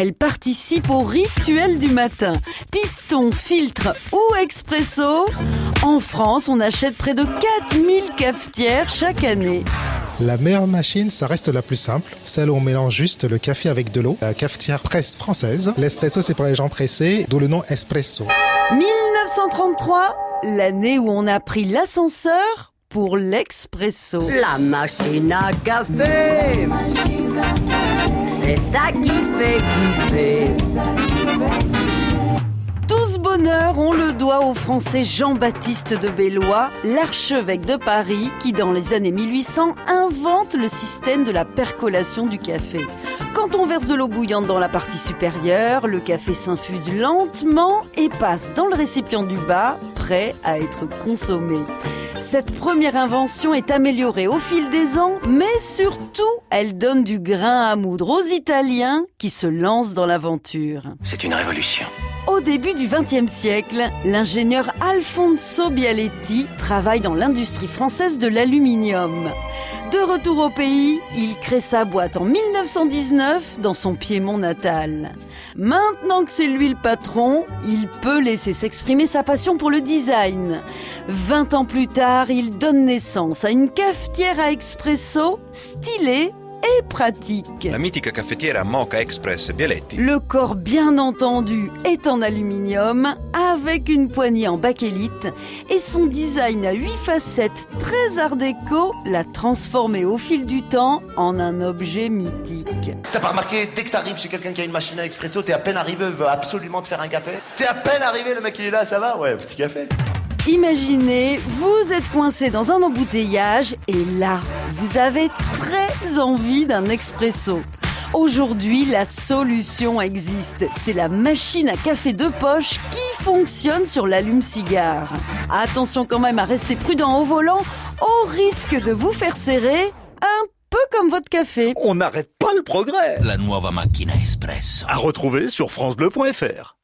Elle participe au rituel du matin. Piston, filtre ou expresso. En France, on achète près de 4000 cafetières chaque année. La meilleure machine, ça reste la plus simple, celle où on mélange juste le café avec de l'eau. La cafetière presse française. L'espresso, c'est pour les gens pressés, d'où le nom espresso. 1933, l'année où on a pris l'ascenseur pour l'expresso. La machine à café, c'est ça qui fait kiffer. Ce bonheur, on le doit au français Jean-Baptiste de Bellois, l'archevêque de Paris, qui dans les années 1800 invente le système de la percolation du café. Quand on verse de l'eau bouillante dans la partie supérieure, le café s'infuse lentement et passe dans le récipient du bas, prêt à être consommé. Cette première invention est améliorée au fil des ans, mais surtout, elle donne du grain à moudre aux Italiens qui se lancent dans l'aventure. C'est une révolution. Au début du XXe siècle, l'ingénieur Alfonso Bialetti travaille dans l'industrie française de l'aluminium. De retour au pays, il crée sa boîte en 1919 dans son Piémont natal. Maintenant que c'est lui le patron, il peut laisser s'exprimer sa passion pour le design. 20 ans plus tard, il donne naissance à une cafetière à expresso stylée et pratique. La mythique cafetière Mocha Express Bialetti. Le corps, bien entendu, est en aluminium avec une poignée en bakélite et son design à 8 facettes très art déco l'a transformé au fil du temps en un objet mythique. T'as pas remarqué, dès que t'arrives chez quelqu'un qui a une machine à expresso, t'es à peine arrivé, veut absolument te faire un café? T'es à peine arrivé, le mec il est là, ça va? Ouais, petit café. Imaginez, vous êtes coincé dans un embouteillage et là, vous avez très envie d'un expresso. Aujourd'hui, la solution existe. C'est la machine à café de poche qui fonctionne sur l'allume-cigare. Attention quand même à rester prudent au volant au risque de vous faire serrer un peu comme votre café. On n'arrête pas le progrès. La nuova macchina espresso. À retrouver sur francebleu.fr.